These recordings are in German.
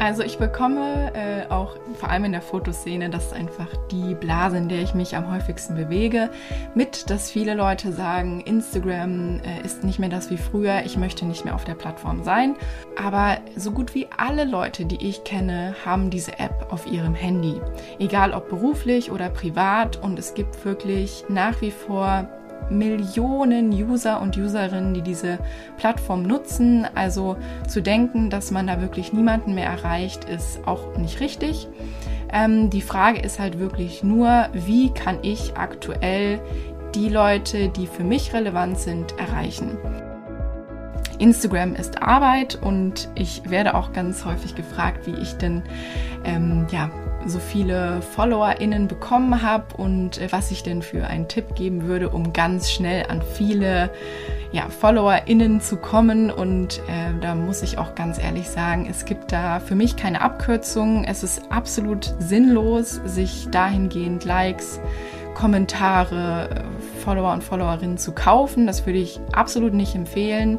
Also ich bekomme äh, auch vor allem in der Fotoszene, das ist einfach die Blase, in der ich mich am häufigsten bewege, mit, dass viele Leute sagen, Instagram äh, ist nicht mehr das wie früher, ich möchte nicht mehr auf der Plattform sein. Aber so gut wie alle Leute, die ich kenne, haben diese App auf ihrem Handy. Egal ob beruflich oder privat und es gibt wirklich nach wie vor Millionen User und Userinnen, die diese Plattform nutzen. Also zu denken, dass man da wirklich niemanden mehr erreicht, ist auch nicht richtig. Ähm, die Frage ist halt wirklich nur, wie kann ich aktuell die Leute, die für mich relevant sind, erreichen. Instagram ist Arbeit und ich werde auch ganz häufig gefragt, wie ich denn ähm, ja, so viele FollowerInnen bekommen habe und äh, was ich denn für einen Tipp geben würde, um ganz schnell an viele ja, FollowerInnen zu kommen. Und äh, da muss ich auch ganz ehrlich sagen, es gibt da für mich keine Abkürzung. Es ist absolut sinnlos, sich dahingehend Likes, Kommentare, äh, Follower und Followerinnen zu kaufen. Das würde ich absolut nicht empfehlen.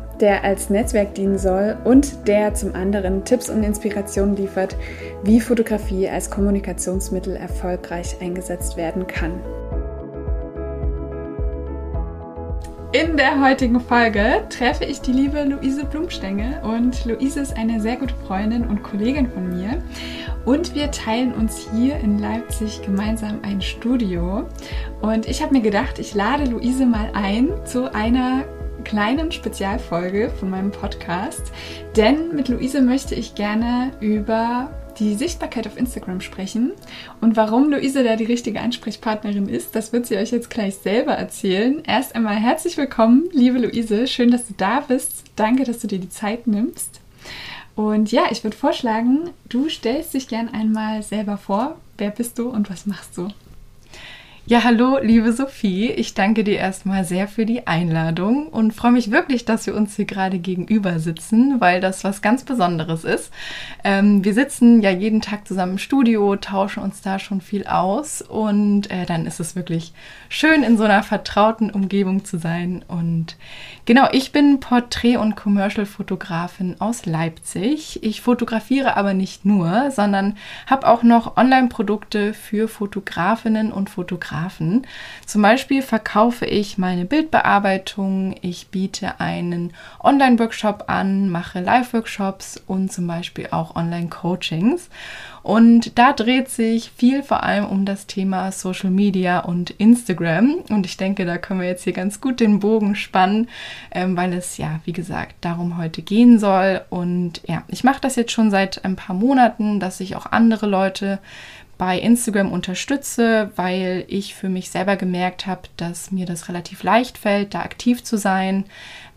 der als Netzwerk dienen soll und der zum anderen Tipps und Inspirationen liefert, wie Fotografie als Kommunikationsmittel erfolgreich eingesetzt werden kann. In der heutigen Folge treffe ich die liebe Luise Blumstenge und Luise ist eine sehr gute Freundin und Kollegin von mir. Und wir teilen uns hier in Leipzig gemeinsam ein Studio. Und ich habe mir gedacht, ich lade Luise mal ein zu einer kleinen Spezialfolge von meinem Podcast, denn mit Luise möchte ich gerne über die Sichtbarkeit auf Instagram sprechen. Und warum Luise da die richtige Ansprechpartnerin ist, das wird sie euch jetzt gleich selber erzählen. Erst einmal herzlich willkommen, liebe Luise. Schön, dass du da bist. Danke, dass du dir die Zeit nimmst. Und ja, ich würde vorschlagen, du stellst dich gern einmal selber vor. Wer bist du und was machst du? Ja, hallo, liebe Sophie. Ich danke dir erstmal sehr für die Einladung und freue mich wirklich, dass wir uns hier gerade gegenüber sitzen, weil das was ganz Besonderes ist. Ähm, wir sitzen ja jeden Tag zusammen im Studio, tauschen uns da schon viel aus und äh, dann ist es wirklich schön, in so einer vertrauten Umgebung zu sein. Und genau, ich bin Porträt- und Commercial-Fotografin aus Leipzig. Ich fotografiere aber nicht nur, sondern habe auch noch Online-Produkte für Fotografinnen und Fotografen Fotografen. Zum Beispiel verkaufe ich meine Bildbearbeitung, ich biete einen Online-Workshop an, mache Live-Workshops und zum Beispiel auch Online-Coachings. Und da dreht sich viel vor allem um das Thema Social Media und Instagram. Und ich denke, da können wir jetzt hier ganz gut den Bogen spannen, ähm, weil es ja, wie gesagt, darum heute gehen soll. Und ja, ich mache das jetzt schon seit ein paar Monaten, dass ich auch andere Leute bei Instagram unterstütze, weil ich für mich selber gemerkt habe, dass mir das relativ leicht fällt, da aktiv zu sein,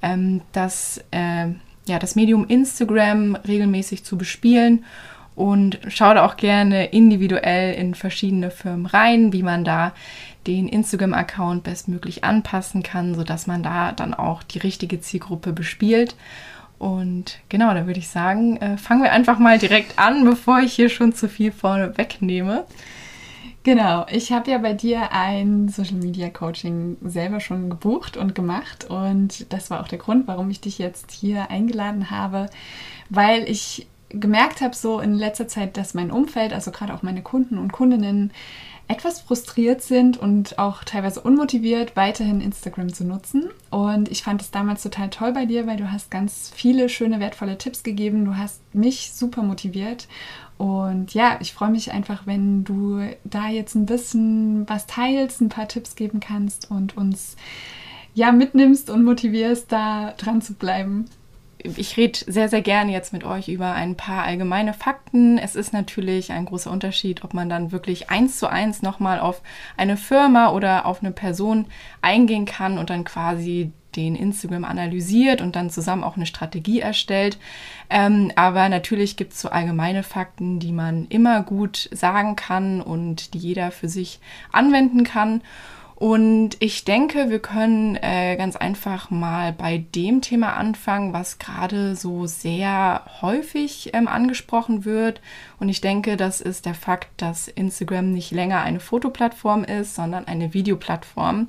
ähm, dass äh, ja, das Medium Instagram regelmäßig zu bespielen und schaue da auch gerne individuell in verschiedene Firmen rein, wie man da den Instagram-Account bestmöglich anpassen kann, sodass man da dann auch die richtige Zielgruppe bespielt. Und genau, da würde ich sagen, äh, fangen wir einfach mal direkt an, bevor ich hier schon zu viel vorne wegnehme. Genau, ich habe ja bei dir ein Social Media Coaching selber schon gebucht und gemacht und das war auch der Grund, warum ich dich jetzt hier eingeladen habe, weil ich gemerkt habe so in letzter Zeit, dass mein Umfeld, also gerade auch meine Kunden und Kundinnen, etwas frustriert sind und auch teilweise unmotiviert, weiterhin Instagram zu nutzen. Und ich fand es damals total toll bei dir, weil du hast ganz viele schöne, wertvolle Tipps gegeben. Du hast mich super motiviert. Und ja, ich freue mich einfach, wenn du da jetzt ein bisschen was teilst, ein paar Tipps geben kannst und uns ja mitnimmst und motivierst, da dran zu bleiben ich rede sehr, sehr gerne jetzt mit euch über ein paar allgemeine Fakten. Es ist natürlich ein großer Unterschied, ob man dann wirklich eins zu eins nochmal auf eine Firma oder auf eine Person eingehen kann und dann quasi den Instagram analysiert und dann zusammen auch eine Strategie erstellt. Ähm, aber natürlich gibt es so allgemeine Fakten, die man immer gut sagen kann und die jeder für sich anwenden kann. Und ich denke, wir können äh, ganz einfach mal bei dem Thema anfangen, was gerade so sehr häufig ähm, angesprochen wird. Und ich denke, das ist der Fakt, dass Instagram nicht länger eine Fotoplattform ist, sondern eine Videoplattform.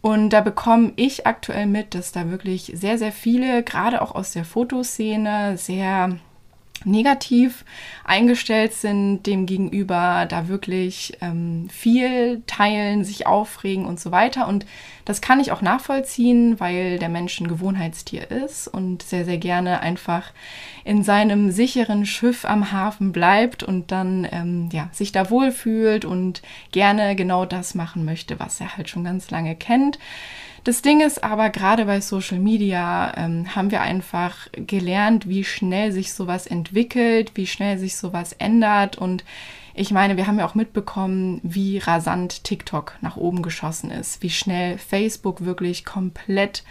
Und da bekomme ich aktuell mit, dass da wirklich sehr, sehr viele, gerade auch aus der Fotoszene, sehr negativ eingestellt sind, dem gegenüber da wirklich ähm, viel teilen, sich aufregen und so weiter. Und das kann ich auch nachvollziehen, weil der Mensch ein Gewohnheitstier ist und sehr, sehr gerne einfach in seinem sicheren Schiff am Hafen bleibt und dann ähm, ja, sich da wohlfühlt und gerne genau das machen möchte, was er halt schon ganz lange kennt. Das Ding ist aber, gerade bei Social Media ähm, haben wir einfach gelernt, wie schnell sich sowas entwickelt, wie schnell sich sowas ändert. Und ich meine, wir haben ja auch mitbekommen, wie rasant TikTok nach oben geschossen ist, wie schnell Facebook wirklich komplett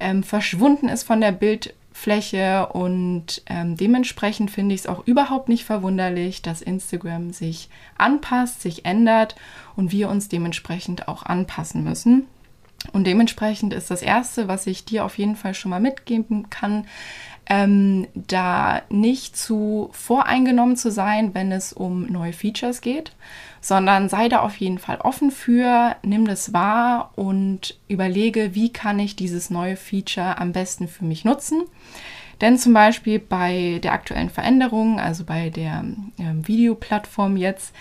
ähm, verschwunden ist von der Bildfläche und ähm, dementsprechend finde ich es auch überhaupt nicht verwunderlich, dass Instagram sich anpasst, sich ändert und wir uns dementsprechend auch anpassen müssen. Und dementsprechend ist das Erste, was ich dir auf jeden Fall schon mal mitgeben kann, ähm, da nicht zu voreingenommen zu sein, wenn es um neue Features geht, sondern sei da auf jeden Fall offen für, nimm das wahr und überlege, wie kann ich dieses neue Feature am besten für mich nutzen. Denn zum Beispiel bei der aktuellen Veränderung, also bei der äh, Videoplattform jetzt,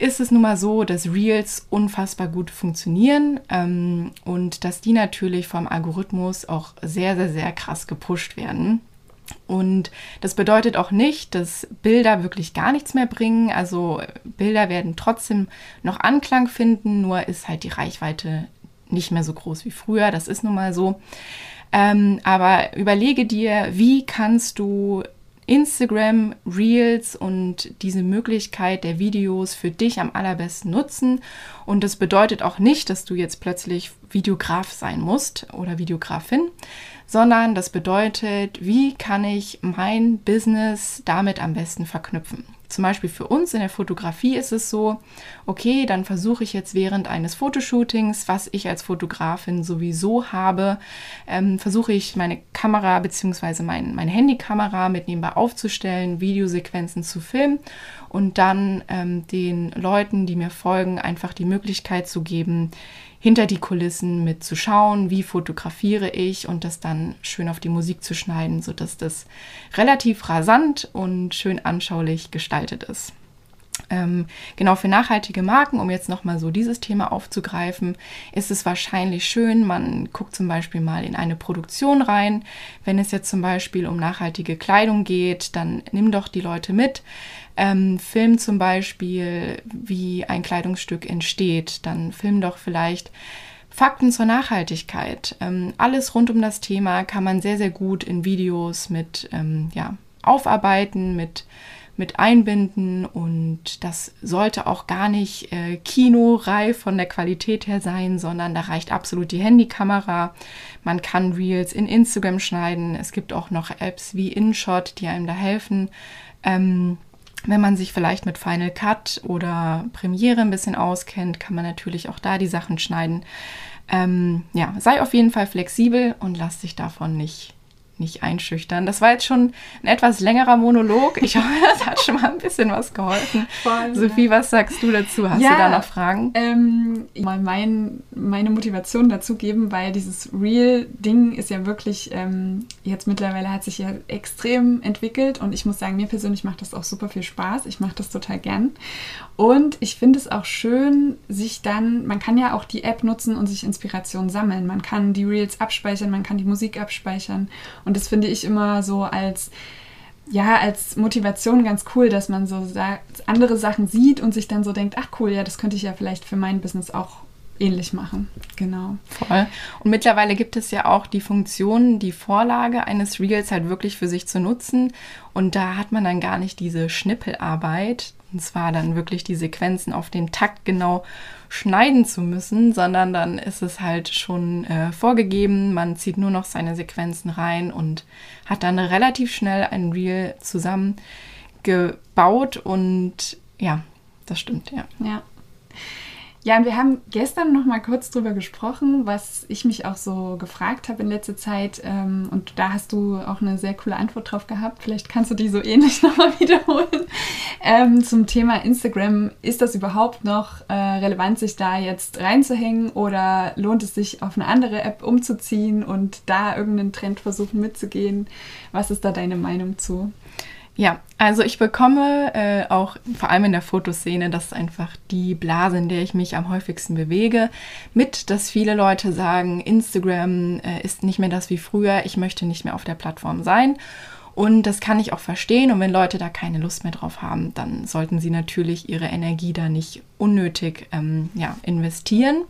ist es nun mal so, dass Reels unfassbar gut funktionieren ähm, und dass die natürlich vom Algorithmus auch sehr, sehr, sehr krass gepusht werden. Und das bedeutet auch nicht, dass Bilder wirklich gar nichts mehr bringen. Also Bilder werden trotzdem noch Anklang finden, nur ist halt die Reichweite nicht mehr so groß wie früher. Das ist nun mal so. Ähm, aber überlege dir, wie kannst du Instagram, Reels und diese Möglichkeit der Videos für dich am allerbesten nutzen. Und das bedeutet auch nicht, dass du jetzt plötzlich Videograf sein musst oder Videografin, sondern das bedeutet, wie kann ich mein Business damit am besten verknüpfen. Zum Beispiel für uns in der Fotografie ist es so, okay, dann versuche ich jetzt während eines Fotoshootings, was ich als Fotografin sowieso habe, ähm, versuche ich meine Kamera bzw. Mein, meine Handykamera mit nebenbei aufzustellen, Videosequenzen zu filmen und dann ähm, den Leuten, die mir folgen, einfach die Möglichkeit zu geben, hinter die Kulissen mit zu schauen, wie fotografiere ich und das dann schön auf die Musik zu schneiden, sodass das relativ rasant und schön anschaulich gestaltet ist. Ähm, genau für nachhaltige Marken, um jetzt nochmal so dieses Thema aufzugreifen, ist es wahrscheinlich schön, man guckt zum Beispiel mal in eine Produktion rein. Wenn es jetzt zum Beispiel um nachhaltige Kleidung geht, dann nimm doch die Leute mit. Ähm, film zum Beispiel, wie ein Kleidungsstück entsteht. Dann film doch vielleicht Fakten zur Nachhaltigkeit. Ähm, alles rund um das Thema kann man sehr, sehr gut in Videos mit ähm, ja, aufarbeiten, mit mit einbinden und das sollte auch gar nicht äh, kinoreif von der Qualität her sein, sondern da reicht absolut die Handykamera. Man kann Reels in Instagram schneiden. Es gibt auch noch Apps wie InShot, die einem da helfen. Ähm, wenn man sich vielleicht mit Final Cut oder Premiere ein bisschen auskennt, kann man natürlich auch da die Sachen schneiden. Ähm, ja, sei auf jeden Fall flexibel und lass dich davon nicht nicht einschüchtern. Das war jetzt schon ein etwas längerer Monolog. Ich hoffe, das hat schon mal ein bisschen was geholfen. Voll, Sophie, ja. was sagst du dazu? Hast ja, du da noch Fragen? Ähm, mal mein, meine Motivation dazu geben, weil dieses Real-Ding ist ja wirklich, ähm, jetzt mittlerweile hat sich ja extrem entwickelt und ich muss sagen, mir persönlich macht das auch super viel Spaß. Ich mache das total gern. Und ich finde es auch schön, sich dann, man kann ja auch die App nutzen und sich Inspiration sammeln. Man kann die Reels abspeichern, man kann die Musik abspeichern. Und das finde ich immer so als ja, als Motivation ganz cool, dass man so andere Sachen sieht und sich dann so denkt, ach cool, ja, das könnte ich ja vielleicht für mein Business auch ähnlich machen. Genau. Voll. Und mittlerweile gibt es ja auch die Funktion, die Vorlage eines Reels halt wirklich für sich zu nutzen. Und da hat man dann gar nicht diese Schnippelarbeit, Und zwar dann wirklich die Sequenzen auf den Takt genau schneiden zu müssen, sondern dann ist es halt schon äh, vorgegeben. Man zieht nur noch seine Sequenzen rein und hat dann relativ schnell ein Reel zusammengebaut. Und ja, das stimmt, ja. Ja. Ja, und wir haben gestern noch mal kurz drüber gesprochen, was ich mich auch so gefragt habe in letzter Zeit. Ähm, und da hast du auch eine sehr coole Antwort drauf gehabt. Vielleicht kannst du die so ähnlich nochmal wiederholen. Ähm, zum Thema Instagram. Ist das überhaupt noch äh, relevant, sich da jetzt reinzuhängen oder lohnt es sich, auf eine andere App umzuziehen und da irgendeinen Trend versuchen mitzugehen? Was ist da deine Meinung zu? Ja, also ich bekomme äh, auch vor allem in der Fotoszene, das ist einfach die Blase, in der ich mich am häufigsten bewege, mit, dass viele Leute sagen, Instagram äh, ist nicht mehr das wie früher, ich möchte nicht mehr auf der Plattform sein. Und das kann ich auch verstehen. Und wenn Leute da keine Lust mehr drauf haben, dann sollten sie natürlich ihre Energie da nicht unnötig ähm, ja, investieren.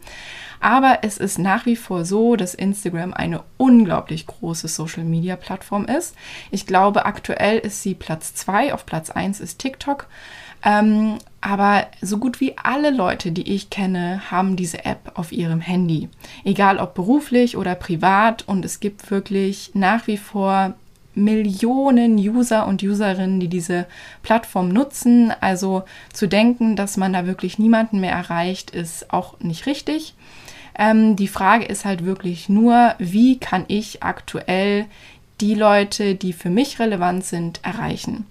Aber es ist nach wie vor so, dass Instagram eine unglaublich große Social-Media-Plattform ist. Ich glaube, aktuell ist sie Platz 2, auf Platz 1 ist TikTok. Ähm, aber so gut wie alle Leute, die ich kenne, haben diese App auf ihrem Handy. Egal ob beruflich oder privat. Und es gibt wirklich nach wie vor Millionen User und Userinnen, die diese Plattform nutzen. Also zu denken, dass man da wirklich niemanden mehr erreicht, ist auch nicht richtig. Ähm, die Frage ist halt wirklich nur, wie kann ich aktuell die Leute, die für mich relevant sind, erreichen?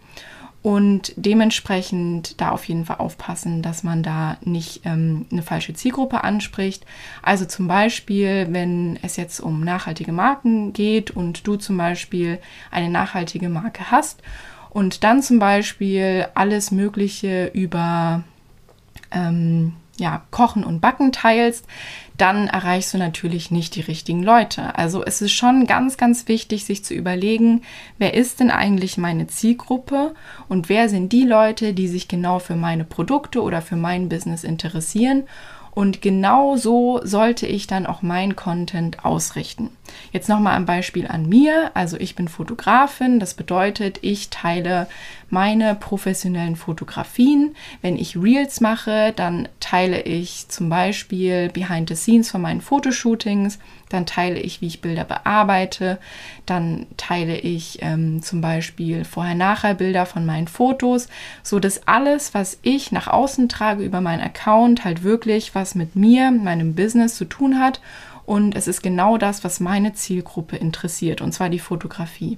Und dementsprechend da auf jeden Fall aufpassen, dass man da nicht ähm, eine falsche Zielgruppe anspricht. Also zum Beispiel, wenn es jetzt um nachhaltige Marken geht und du zum Beispiel eine nachhaltige Marke hast und dann zum Beispiel alles Mögliche über ähm, ja, Kochen und Backen teilst, dann erreichst du natürlich nicht die richtigen Leute. Also es ist schon ganz, ganz wichtig, sich zu überlegen, wer ist denn eigentlich meine Zielgruppe und wer sind die Leute, die sich genau für meine Produkte oder für mein Business interessieren und genau so sollte ich dann auch mein Content ausrichten. Jetzt nochmal ein Beispiel an mir. Also ich bin Fotografin. Das bedeutet, ich teile meine professionellen Fotografien. Wenn ich Reels mache, dann teile ich zum Beispiel Behind the Scenes von meinen Fotoshootings. Dann teile ich, wie ich Bilder bearbeite. Dann teile ich ähm, zum Beispiel Vorher-Nachher-Bilder von meinen Fotos, so dass alles, was ich nach außen trage über meinen Account, halt wirklich was mit mir, meinem Business zu tun hat. Und es ist genau das, was meine Zielgruppe interessiert, und zwar die Fotografie.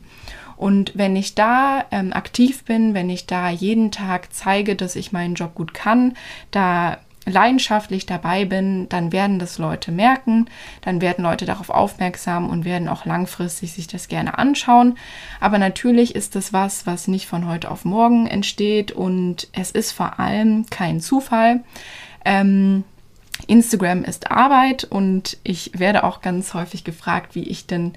Und wenn ich da ähm, aktiv bin, wenn ich da jeden Tag zeige, dass ich meinen Job gut kann, da leidenschaftlich dabei bin, dann werden das Leute merken, dann werden Leute darauf aufmerksam und werden auch langfristig sich das gerne anschauen. Aber natürlich ist das was, was nicht von heute auf morgen entsteht und es ist vor allem kein Zufall. Ähm, Instagram ist Arbeit und ich werde auch ganz häufig gefragt, wie ich denn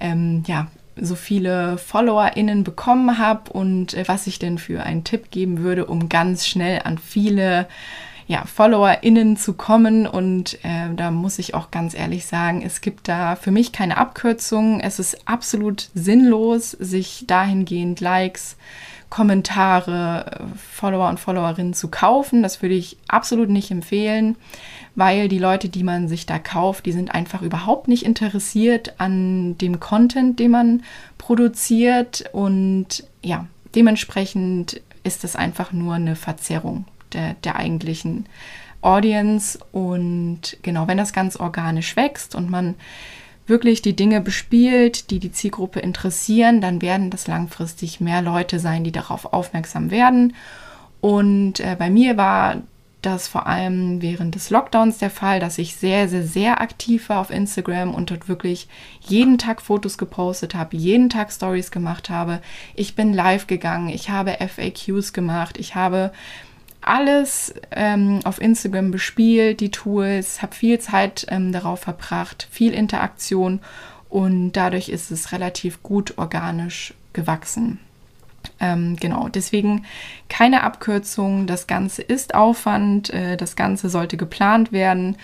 ähm, ja so viele FollowerInnen bekommen habe und äh, was ich denn für einen Tipp geben würde, um ganz schnell an viele ja, FollowerInnen zu kommen. Und äh, da muss ich auch ganz ehrlich sagen, es gibt da für mich keine Abkürzung. Es ist absolut sinnlos, sich dahingehend Likes, Kommentare, Follower und Followerinnen zu kaufen. Das würde ich absolut nicht empfehlen, weil die Leute, die man sich da kauft, die sind einfach überhaupt nicht interessiert an dem Content, den man produziert. Und ja, dementsprechend ist es einfach nur eine Verzerrung der, der eigentlichen Audience. Und genau, wenn das ganz organisch wächst und man wirklich die Dinge bespielt, die die Zielgruppe interessieren, dann werden das langfristig mehr Leute sein, die darauf aufmerksam werden. Und äh, bei mir war das vor allem während des Lockdowns der Fall, dass ich sehr, sehr, sehr aktiv war auf Instagram und dort wirklich jeden Tag Fotos gepostet habe, jeden Tag Stories gemacht habe. Ich bin live gegangen, ich habe FAQs gemacht, ich habe alles ähm, auf Instagram bespielt, die Tools, habe viel Zeit ähm, darauf verbracht, viel Interaktion und dadurch ist es relativ gut organisch gewachsen. Ähm, genau, deswegen keine Abkürzung. Das Ganze ist Aufwand, äh, das Ganze sollte geplant werden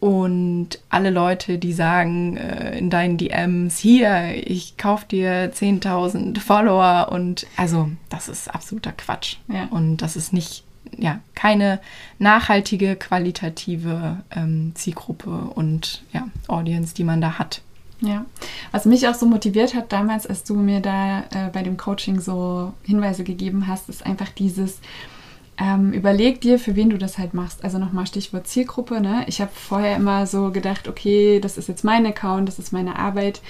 und alle Leute, die sagen äh, in deinen DMs, hier, ich kaufe dir 10.000 Follower und also das ist absoluter Quatsch. Ja. Und das ist nicht ja keine nachhaltige, qualitative ähm, Zielgruppe und ja, Audience, die man da hat. Ja, was mich auch so motiviert hat damals, als du mir da äh, bei dem Coaching so Hinweise gegeben hast, ist einfach dieses, ähm, überleg dir, für wen du das halt machst. Also nochmal Stichwort Zielgruppe. Ne? Ich habe vorher immer so gedacht, okay, das ist jetzt mein Account, das ist meine Arbeit,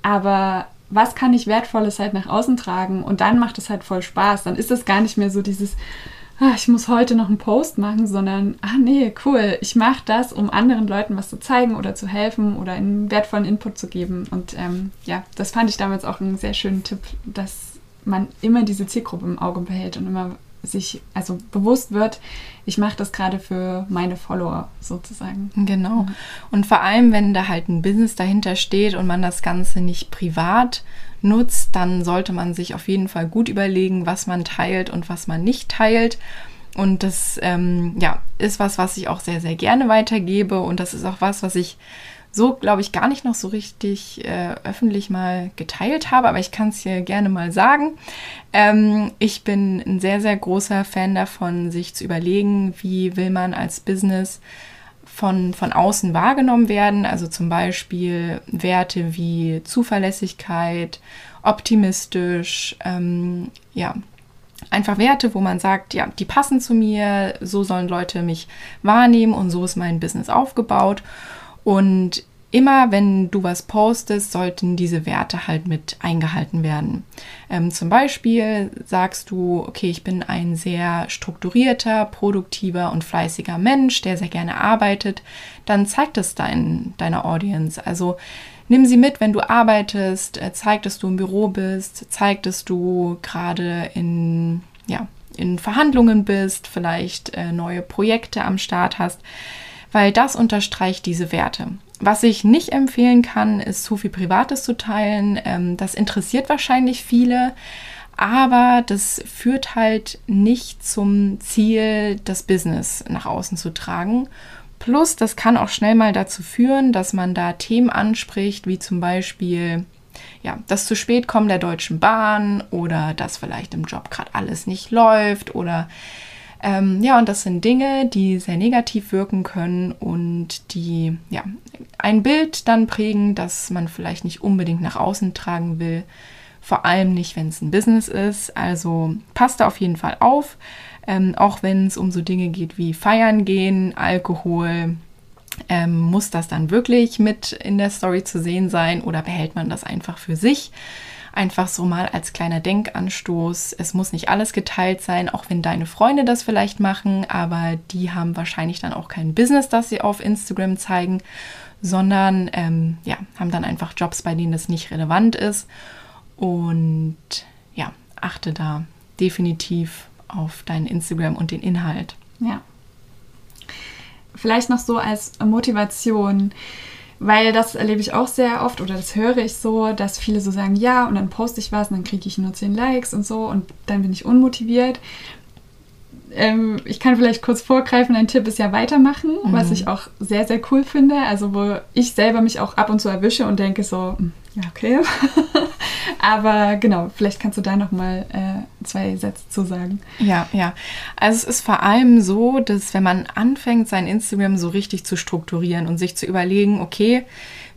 aber was kann ich Wertvolles halt nach außen tragen? Und dann macht es halt voll Spaß. Dann ist es gar nicht mehr so dieses, ah, ich muss heute noch einen Post machen, sondern, ah nee, cool, ich mache das, um anderen Leuten was zu zeigen oder zu helfen oder einen wertvollen Input zu geben. Und ähm, ja, das fand ich damals auch einen sehr schönen Tipp, dass man immer diese Zielgruppe im Auge behält und immer sich also bewusst wird, ich mache das gerade für meine Follower sozusagen. Genau. Und vor allem, wenn da halt ein Business dahinter steht und man das Ganze nicht privat nutzt, dann sollte man sich auf jeden Fall gut überlegen, was man teilt und was man nicht teilt. Und das ähm, ja, ist was, was ich auch sehr, sehr gerne weitergebe. Und das ist auch was, was ich so, glaube ich, gar nicht noch so richtig äh, öffentlich mal geteilt habe, aber ich kann es hier gerne mal sagen. Ähm, ich bin ein sehr, sehr großer Fan davon, sich zu überlegen, wie will man als Business von, von außen wahrgenommen werden. Also zum Beispiel Werte wie Zuverlässigkeit, optimistisch, ähm, ja, einfach Werte, wo man sagt, ja, die passen zu mir, so sollen Leute mich wahrnehmen und so ist mein Business aufgebaut. Und immer wenn du was postest, sollten diese Werte halt mit eingehalten werden. Ähm, zum Beispiel sagst du, okay, ich bin ein sehr strukturierter, produktiver und fleißiger Mensch, der sehr gerne arbeitet, dann zeigt es dein, deiner Audience. Also nimm sie mit, wenn du arbeitest, äh, zeig, dass du im Büro bist, zeig, dass du gerade in, ja, in Verhandlungen bist, vielleicht äh, neue Projekte am Start hast weil das unterstreicht diese Werte. Was ich nicht empfehlen kann, ist zu viel Privates zu teilen. Ähm, das interessiert wahrscheinlich viele, aber das führt halt nicht zum Ziel, das Business nach außen zu tragen. Plus, das kann auch schnell mal dazu führen, dass man da Themen anspricht, wie zum Beispiel ja, das zu spät kommen der Deutschen Bahn oder dass vielleicht im Job gerade alles nicht läuft oder ähm, ja, und das sind Dinge, die sehr negativ wirken können und die ja, ein Bild dann prägen, das man vielleicht nicht unbedingt nach außen tragen will. Vor allem nicht, wenn es ein Business ist. Also passt da auf jeden Fall auf. Ähm, auch wenn es um so Dinge geht wie Feiern gehen, Alkohol, ähm, muss das dann wirklich mit in der Story zu sehen sein oder behält man das einfach für sich? Einfach so mal als kleiner Denkanstoß. Es muss nicht alles geteilt sein, auch wenn deine Freunde das vielleicht machen, aber die haben wahrscheinlich dann auch kein Business, das sie auf Instagram zeigen, sondern ähm, ja, haben dann einfach Jobs, bei denen das nicht relevant ist. Und ja, achte da definitiv auf dein Instagram und den Inhalt. Ja. Vielleicht noch so als Motivation. Weil das erlebe ich auch sehr oft oder das höre ich so, dass viele so sagen, ja, und dann poste ich was und dann kriege ich nur 10 Likes und so und dann bin ich unmotiviert. Ähm, ich kann vielleicht kurz vorgreifen, ein Tipp ist ja weitermachen, mhm. was ich auch sehr, sehr cool finde. Also wo ich selber mich auch ab und zu erwische und denke so, hm, ja, okay. Aber genau, vielleicht kannst du da noch mal äh, zwei Sätze zu sagen. Ja, ja. Also es ist vor allem so, dass wenn man anfängt, sein Instagram so richtig zu strukturieren und sich zu überlegen, okay,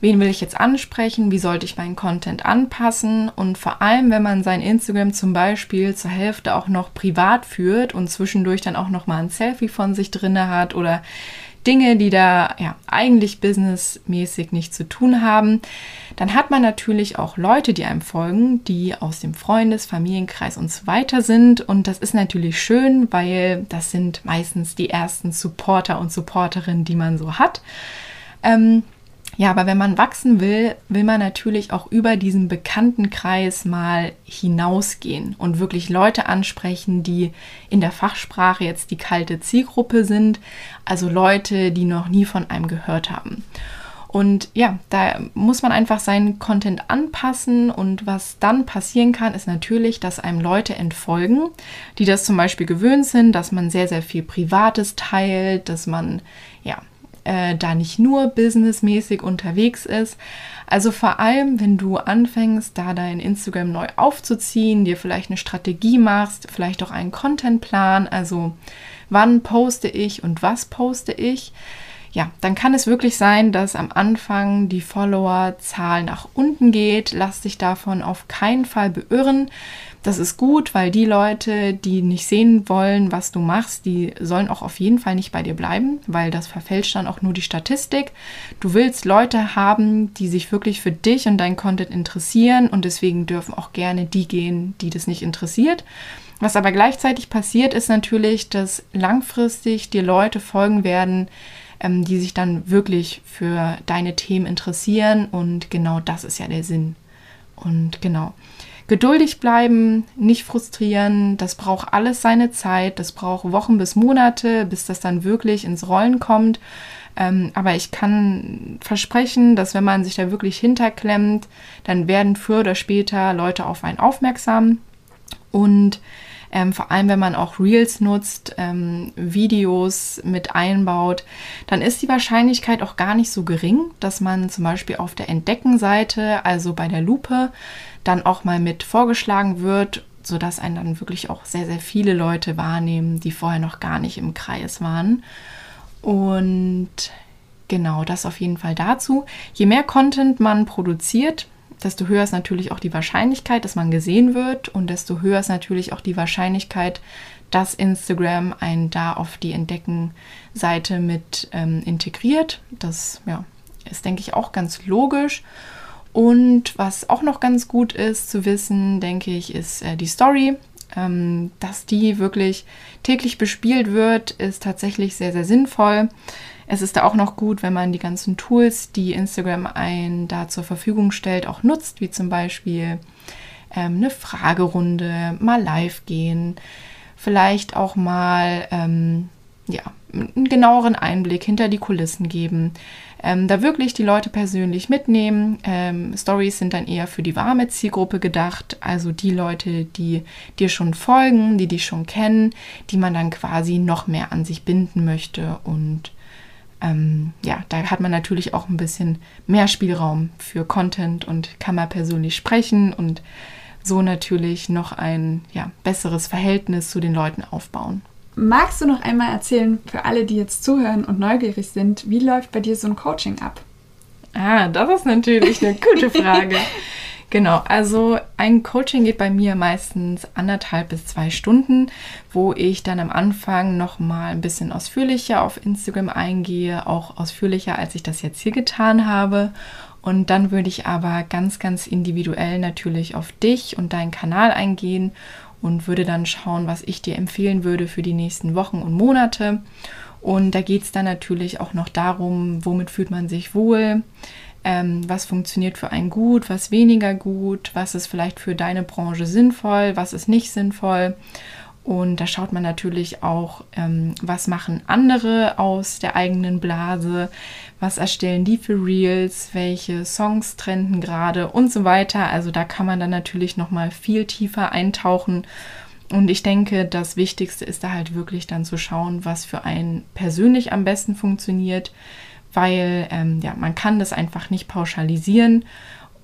wen will ich jetzt ansprechen, wie sollte ich meinen Content anpassen und vor allem, wenn man sein Instagram zum Beispiel zur Hälfte auch noch privat führt und zwischendurch dann auch noch mal ein Selfie von sich drinne hat oder Dinge, die da ja eigentlich businessmäßig nichts zu tun haben, dann hat man natürlich auch Leute, die einem folgen, die aus dem Freundes-, Familienkreis und so weiter sind. Und das ist natürlich schön, weil das sind meistens die ersten Supporter und Supporterinnen, die man so hat. Ähm, ja, aber wenn man wachsen will, will man natürlich auch über diesen bekannten Kreis mal hinausgehen und wirklich Leute ansprechen, die in der Fachsprache jetzt die kalte Zielgruppe sind, also Leute, die noch nie von einem gehört haben. Und ja, da muss man einfach seinen Content anpassen und was dann passieren kann, ist natürlich, dass einem Leute entfolgen, die das zum Beispiel gewöhnt sind, dass man sehr, sehr viel Privates teilt, dass man ja äh, da nicht nur businessmäßig unterwegs ist. Also vor allem, wenn du anfängst, da dein Instagram neu aufzuziehen, dir vielleicht eine Strategie machst, vielleicht auch einen Contentplan, also wann poste ich und was poste ich, ja, dann kann es wirklich sein, dass am Anfang die Followerzahl nach unten geht. Lass dich davon auf keinen Fall beirren. Das ist gut, weil die Leute, die nicht sehen wollen, was du machst, die sollen auch auf jeden Fall nicht bei dir bleiben, weil das verfälscht dann auch nur die Statistik. Du willst Leute haben, die sich wirklich für dich und dein Content interessieren und deswegen dürfen auch gerne die gehen, die das nicht interessiert. Was aber gleichzeitig passiert, ist natürlich, dass langfristig dir Leute folgen werden, ähm, die sich dann wirklich für deine Themen interessieren und genau das ist ja der Sinn. Und genau geduldig bleiben, nicht frustrieren. Das braucht alles seine Zeit. Das braucht Wochen bis Monate, bis das dann wirklich ins Rollen kommt. Ähm, aber ich kann versprechen, dass wenn man sich da wirklich hinterklemmt, dann werden früher oder später Leute auf einen aufmerksam. Und ähm, vor allem wenn man auch Reels nutzt, ähm, Videos mit einbaut, dann ist die Wahrscheinlichkeit auch gar nicht so gering, dass man zum Beispiel auf der Entdecken-Seite, also bei der Lupe, dann auch mal mit vorgeschlagen wird, sodass einen dann wirklich auch sehr, sehr viele Leute wahrnehmen, die vorher noch gar nicht im Kreis waren. Und genau, das auf jeden Fall dazu. Je mehr Content man produziert, desto höher ist natürlich auch die Wahrscheinlichkeit, dass man gesehen wird und desto höher ist natürlich auch die Wahrscheinlichkeit, dass Instagram einen da auf die Entdecken-Seite mit ähm, integriert. Das ja, ist, denke ich, auch ganz logisch. Und was auch noch ganz gut ist zu wissen, denke ich, ist äh, die Story. Ähm, dass die wirklich täglich bespielt wird, ist tatsächlich sehr, sehr sinnvoll. Es ist da auch noch gut, wenn man die ganzen Tools, die Instagram ein da zur Verfügung stellt, auch nutzt, wie zum Beispiel ähm, eine Fragerunde, mal live gehen, vielleicht auch mal ähm, ja, einen genaueren Einblick hinter die Kulissen geben ähm, da wirklich die Leute persönlich mitnehmen. Ähm, Stories sind dann eher für die warme Zielgruppe gedacht, also die Leute, die dir schon folgen, die dich schon kennen, die man dann quasi noch mehr an sich binden möchte. Und ähm, ja, da hat man natürlich auch ein bisschen mehr Spielraum für Content und kann mal persönlich sprechen und so natürlich noch ein ja, besseres Verhältnis zu den Leuten aufbauen. Magst du noch einmal erzählen für alle, die jetzt zuhören und neugierig sind, wie läuft bei dir so ein Coaching ab? Ah, das ist natürlich eine gute Frage. Genau, also ein Coaching geht bei mir meistens anderthalb bis zwei Stunden, wo ich dann am Anfang noch mal ein bisschen ausführlicher auf Instagram eingehe, auch ausführlicher, als ich das jetzt hier getan habe. Und dann würde ich aber ganz, ganz individuell natürlich auf dich und deinen Kanal eingehen und würde dann schauen, was ich dir empfehlen würde für die nächsten Wochen und Monate. Und da geht es dann natürlich auch noch darum, womit fühlt man sich wohl, ähm, was funktioniert für einen gut, was weniger gut, was ist vielleicht für deine Branche sinnvoll, was ist nicht sinnvoll. Und da schaut man natürlich auch, ähm, was machen andere aus der eigenen Blase, was erstellen die für Reels, welche Songs trenden gerade und so weiter. Also da kann man dann natürlich noch mal viel tiefer eintauchen. Und ich denke, das Wichtigste ist da halt wirklich dann zu schauen, was für einen persönlich am besten funktioniert, weil ähm, ja man kann das einfach nicht pauschalisieren.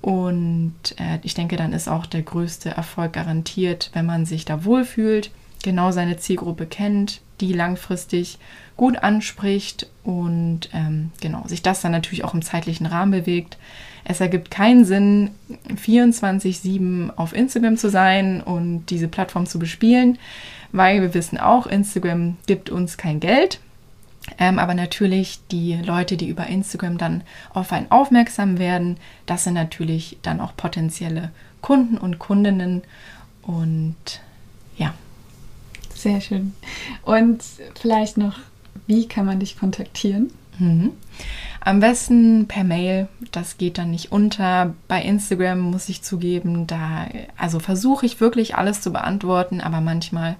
Und äh, ich denke, dann ist auch der größte Erfolg garantiert, wenn man sich da wohlfühlt genau seine Zielgruppe kennt, die langfristig gut anspricht und ähm, genau sich das dann natürlich auch im zeitlichen Rahmen bewegt. Es ergibt keinen Sinn, 24/7 auf Instagram zu sein und diese Plattform zu bespielen, weil wir wissen auch, Instagram gibt uns kein Geld. Ähm, aber natürlich die Leute, die über Instagram dann auf einen aufmerksam werden, das sind natürlich dann auch potenzielle Kunden und Kundinnen. Und sehr schön. Und vielleicht noch, wie kann man dich kontaktieren? Mhm. Am besten per Mail, das geht dann nicht unter. Bei Instagram muss ich zugeben, da also versuche ich wirklich alles zu beantworten, aber manchmal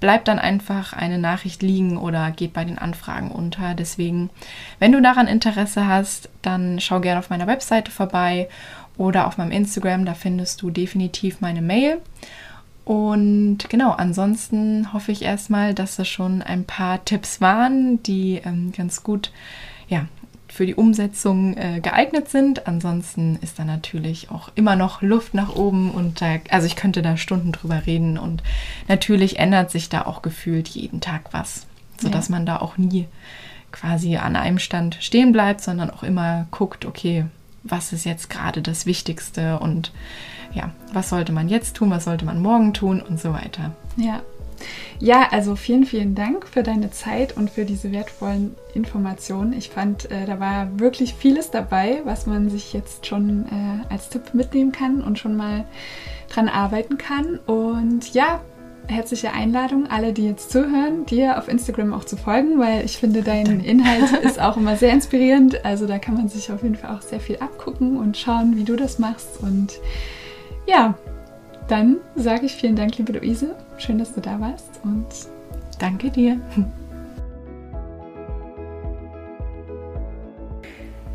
bleibt dann einfach eine Nachricht liegen oder geht bei den Anfragen unter. Deswegen, wenn du daran Interesse hast, dann schau gerne auf meiner Webseite vorbei oder auf meinem Instagram, da findest du definitiv meine Mail. Und genau, ansonsten hoffe ich erstmal, dass das schon ein paar Tipps waren, die ähm, ganz gut ja, für die Umsetzung äh, geeignet sind. Ansonsten ist da natürlich auch immer noch Luft nach oben und da, also ich könnte da Stunden drüber reden und natürlich ändert sich da auch gefühlt jeden Tag was, sodass ja. man da auch nie quasi an einem Stand stehen bleibt, sondern auch immer guckt, okay, was ist jetzt gerade das Wichtigste und ja, was sollte man jetzt tun, was sollte man morgen tun und so weiter. Ja, ja, also vielen, vielen Dank für deine Zeit und für diese wertvollen Informationen. Ich fand, äh, da war wirklich vieles dabei, was man sich jetzt schon äh, als Tipp mitnehmen kann und schon mal dran arbeiten kann. Und ja, herzliche Einladung, alle, die jetzt zuhören, dir auf Instagram auch zu folgen, weil ich finde, dein Inhalt ist auch immer sehr inspirierend. Also da kann man sich auf jeden Fall auch sehr viel abgucken und schauen, wie du das machst. Und ja, dann sage ich vielen Dank, liebe Luise. Schön, dass du da warst und danke dir.